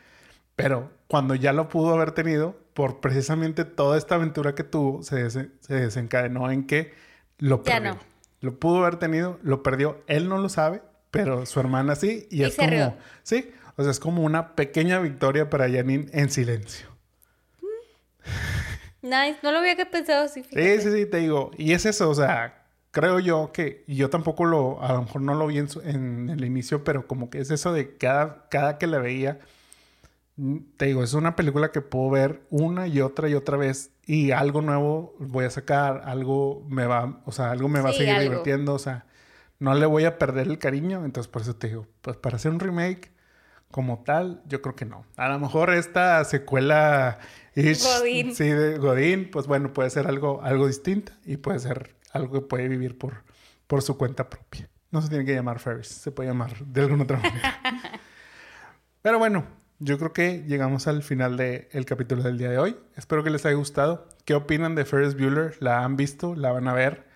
Pero cuando ya lo pudo haber tenido, por precisamente toda esta aventura que tuvo, se, des- se desencadenó en que lo Ya perdió. no. Lo pudo haber tenido, lo perdió. Él no lo sabe, pero su hermana sí. Y, Y es como, rió. sí, O sea, es como una pequeña victoria para Janine en silencio. Nice, no lo había pensado así. Sí, sí, sí, te digo. Y es eso, o sea, creo yo que, y yo tampoco lo, a lo mejor no lo vi en, el inicio, pero como que es eso de cada, cada que la veía, mm, te digo, es una película que puedo ver una y otra y otra vez y algo nuevo voy a sacar, algo me va, o sea, algo me va a seguir divirtiendo, o sea, no le voy a perder el cariño, entonces por eso te digo, pues para hacer un remake como tal, yo creo que no. A lo mejor esta secuela Godín. sí, de Godín, pues bueno, puede ser algo, algo distinto y puede ser algo que puede vivir por, por su cuenta propia. No se tiene que llamar Ferris, se puede llamar de alguna otra manera. Pero bueno, yo creo que llegamos al final del capítulo del día de hoy. Espero que les haya gustado. ¿Qué opinan de Ferris Bueller? ¿La han visto? ¿La van a ver?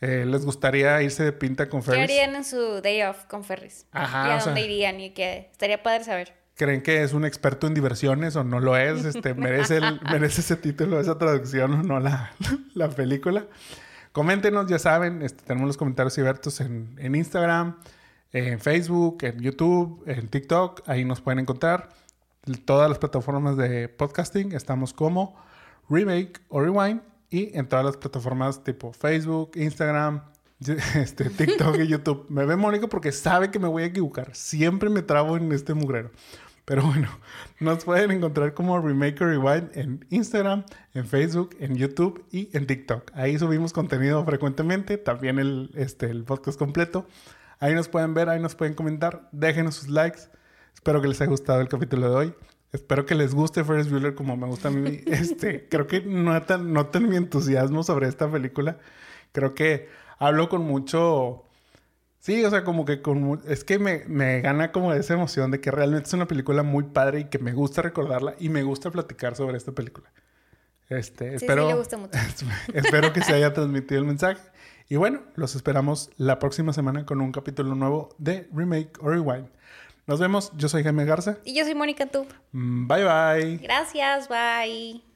Eh, ¿Les gustaría irse de pinta con Ferris? ¿Qué harían en su day off con Ferris? Ajá. ¿Y a dónde irían? Y que estaría padre saber. ¿Creen que es un experto en diversiones o no lo es? Este, ¿merece, ¿Merece ese título, esa traducción o no la, la película? Coméntenos, ya saben, este, tenemos los comentarios abiertos en, en Instagram, en Facebook, en YouTube, en TikTok. Ahí nos pueden encontrar. Todas las plataformas de podcasting estamos como Remake o Rewind y en todas las plataformas tipo Facebook, Instagram, este, TikTok y YouTube. Me ve Mónica porque sabe que me voy a equivocar. Siempre me trabo en este mugrero. Pero bueno, nos pueden encontrar como Remake Rewind en Instagram, en Facebook, en YouTube y en TikTok. Ahí subimos contenido frecuentemente, también el, este, el podcast completo. Ahí nos pueden ver, ahí nos pueden comentar. Déjenos sus likes. Espero que les haya gustado el capítulo de hoy. Espero que les guste Ferris Bueller como me gusta a mí. Este, creo que no tan, noten mi entusiasmo sobre esta película. Creo que hablo con mucho... Sí, o sea, como que con... Es que me, me gana como esa emoción de que realmente es una película muy padre y que me gusta recordarla y me gusta platicar sobre esta película. Este, espero, sí, le gusta mucho. espero que se haya transmitido el mensaje. Y bueno, los esperamos la próxima semana con un capítulo nuevo de Remake or Rewind. Nos vemos. Yo soy Jaime Garza. Y yo soy Mónica Tú. Mm, bye bye. Gracias, bye.